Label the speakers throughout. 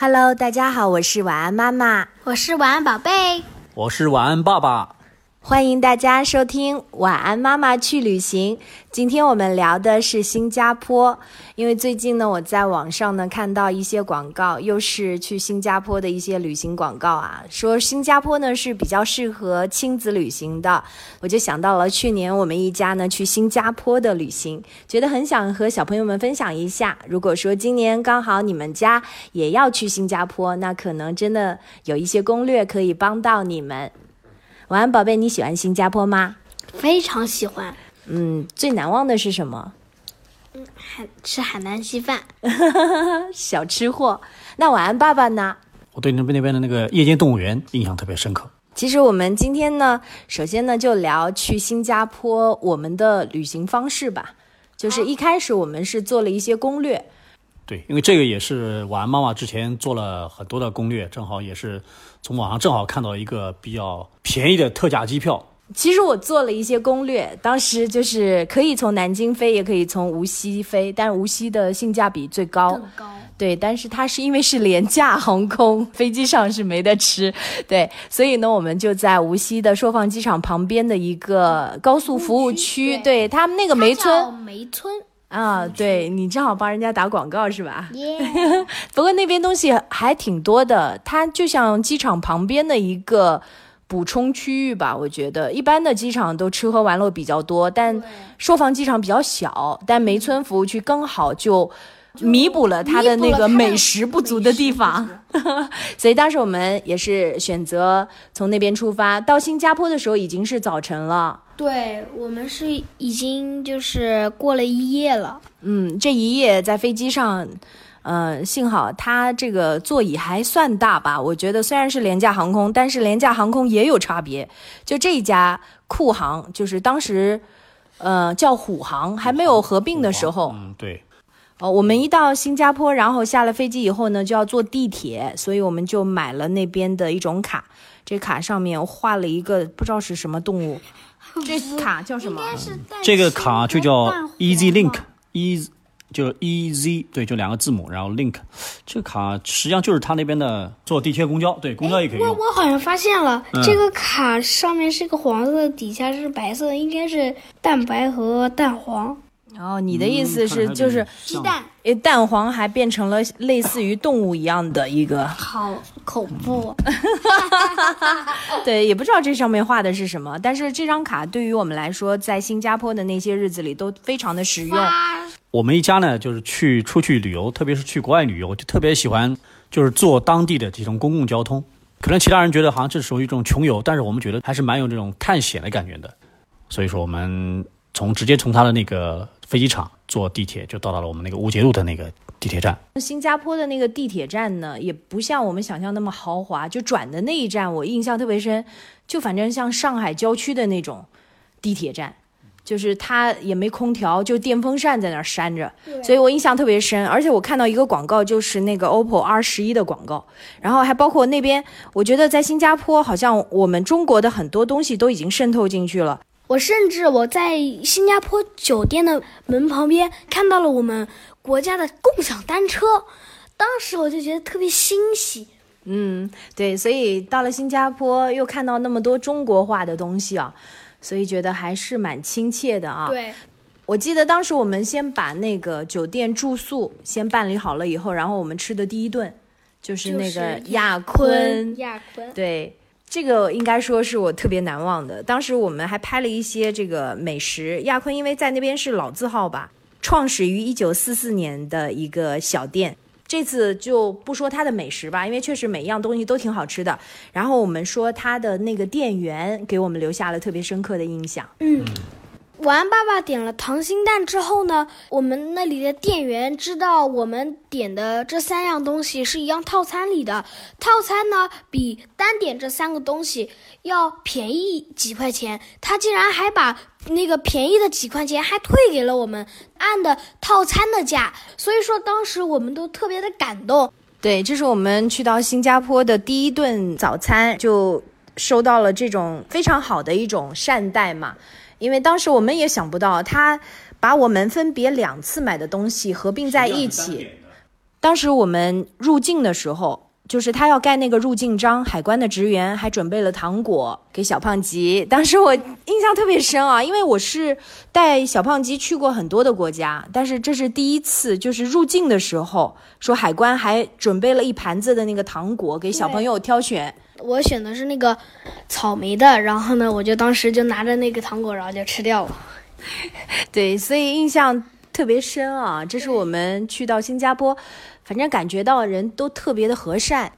Speaker 1: Hello，大家好，我是晚安妈妈，
Speaker 2: 我是晚安宝贝，
Speaker 3: 我是晚安爸爸。
Speaker 1: 欢迎大家收听《晚安妈妈去旅行》。今天我们聊的是新加坡，因为最近呢，我在网上呢看到一些广告，又是去新加坡的一些旅行广告啊，说新加坡呢是比较适合亲子旅行的。我就想到了去年我们一家呢去新加坡的旅行，觉得很想和小朋友们分享一下。如果说今年刚好你们家也要去新加坡，那可能真的有一些攻略可以帮到你们。晚安，宝贝，你喜欢新加坡吗？
Speaker 2: 非常喜欢。
Speaker 1: 嗯，最难忘的是什么？
Speaker 2: 嗯，海吃海南稀饭，
Speaker 1: 小吃货。那晚安，爸爸呢？
Speaker 3: 我对那边那边的那个夜间动物园印象特别深刻。
Speaker 1: 其实我们今天呢，首先呢就聊去新加坡我们的旅行方式吧。就是一开始我们是做了一些攻略。
Speaker 3: 对，因为这个也是晚安妈妈之前做了很多的攻略，正好也是从网上正好看到一个比较便宜的特价机票。
Speaker 1: 其实我做了一些攻略，当时就是可以从南京飞，也可以从无锡飞，但无锡的性价比最高。
Speaker 2: 更高。
Speaker 1: 对，但是它是因为是廉价航空，飞机上是没得吃。对，所以呢，我们就在无锡的硕放机场旁边的一个高速服务区，对他们那个梅村。
Speaker 2: 梅村。
Speaker 1: 啊，对你正好帮人家打广告是吧？
Speaker 2: 耶！
Speaker 1: 不过那边东西还挺多的，它就像机场旁边的一个补充区域吧。我觉得一般的机场都吃喝玩乐比较多，但朔放机场比较小，但梅村服务区刚好就弥补了他的那个美食不足的地方。所以当时我们也是选择从那边出发，到新加坡的时候已经是早晨了。
Speaker 2: 对我们是已经就是过了一夜了。
Speaker 1: 嗯，这一夜在飞机上，呃，幸好它这个座椅还算大吧。我觉得虽然是廉价航空，但是廉价航空也有差别。就这一家酷航，就是当时，呃，叫虎航，还没有合并的时候。
Speaker 3: 嗯，对。
Speaker 1: 哦，我们一到新加坡，然后下了飞机以后呢，就要坐地铁，所以我们就买了那边的一种卡。这卡上面画了一个不知道是什么动物。这卡叫什么？
Speaker 3: 这个卡就叫 Easy Link，Easy 就是 Easy，对，就两个字母，然后 Link。这个卡实际上就是他那边的坐地铁、公交，对，公交也可以用。
Speaker 2: 我我好像发现了，这个卡上面是个黄色，底下是白色，应该是蛋白和蛋黄。
Speaker 1: 哦，你的意思是就是
Speaker 2: 鸡蛋？
Speaker 1: 诶，蛋黄还变成了类似于动物一样的一个，
Speaker 2: 好恐怖。
Speaker 1: 对，也不知道这上面画的是什么，但是这张卡对于我们来说，在新加坡的那些日子里都非常的实用。
Speaker 3: 我们一家呢，就是去出去旅游，特别是去国外旅游，就特别喜欢就是坐当地的这种公共交通。可能其他人觉得好像这属于一种穷游，但是我们觉得还是蛮有这种探险的感觉的。所以说，我们从直接从他的那个。飞机场坐地铁就到达了我们那个乌节路的那个地铁站。
Speaker 1: 新加坡的那个地铁站呢，也不像我们想象那么豪华。就转的那一站，我印象特别深，就反正像上海郊区的那种地铁站，就是它也没空调，就电风扇在那儿扇着，所以我印象特别深。而且我看到一个广告，就是那个 OPPO R 十一的广告，然后还包括那边，我觉得在新加坡好像我们中国的很多东西都已经渗透进去了。
Speaker 2: 我甚至我在新加坡酒店的门旁边看到了我们国家的共享单车，当时我就觉得特别欣喜。
Speaker 1: 嗯，对，所以到了新加坡又看到那么多中国化的东西啊，所以觉得还是蛮亲切的啊。
Speaker 2: 对，
Speaker 1: 我记得当时我们先把那个酒店住宿先办理好了以后，然后我们吃的第一顿就是那个亚
Speaker 2: 坤，亚坤，
Speaker 1: 对。这个应该说是我特别难忘的。当时我们还拍了一些这个美食。亚坤因为在那边是老字号吧，创始于一九四四年的一个小店。这次就不说它的美食吧，因为确实每一样东西都挺好吃的。然后我们说它的那个店员给我们留下了特别深刻的印象。
Speaker 2: 嗯。晚安，爸爸点了溏心蛋之后呢，我们那里的店员知道我们点的这三样东西是一样套餐里的，套餐呢比单点这三个东西要便宜几块钱，他竟然还把那个便宜的几块钱还退给了我们，按的套餐的价，所以说当时我们都特别的感动。
Speaker 1: 对，这是我们去到新加坡的第一顿早餐，就收到了这种非常好的一种善待嘛。因为当时我们也想不到，他把我们分别两次买的东西合并在一起，当时我们入境的时候，就是他要盖那个入境章，海关的职员还准备了糖果给小胖吉。当时我印象特别深啊，因为我是带小胖吉去过很多的国家，但是这是第一次，就是入境的时候，说海关还准备了一盘子的那个糖果给小朋友挑选。
Speaker 2: 我选的是那个草莓的，然后呢，我就当时就拿着那个糖果，然后就吃掉了。
Speaker 1: 对，所以印象特别深啊。这是我们去到新加坡，反正感觉到人都特别的和善。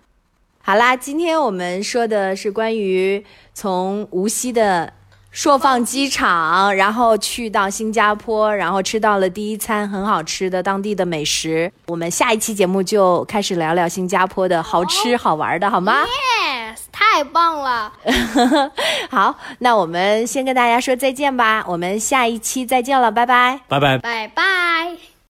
Speaker 1: 好啦，今天我们说的是关于从无锡的硕放机场，然后去到新加坡，然后吃到了第一餐很好吃的当地的美食。我们下一期节目就开始聊聊新加坡的好吃好玩的，好吗
Speaker 2: 太棒了！
Speaker 1: 好，那我们先跟大家说再见吧，我们下一期再见了，拜拜。
Speaker 3: 拜拜。
Speaker 2: 拜拜。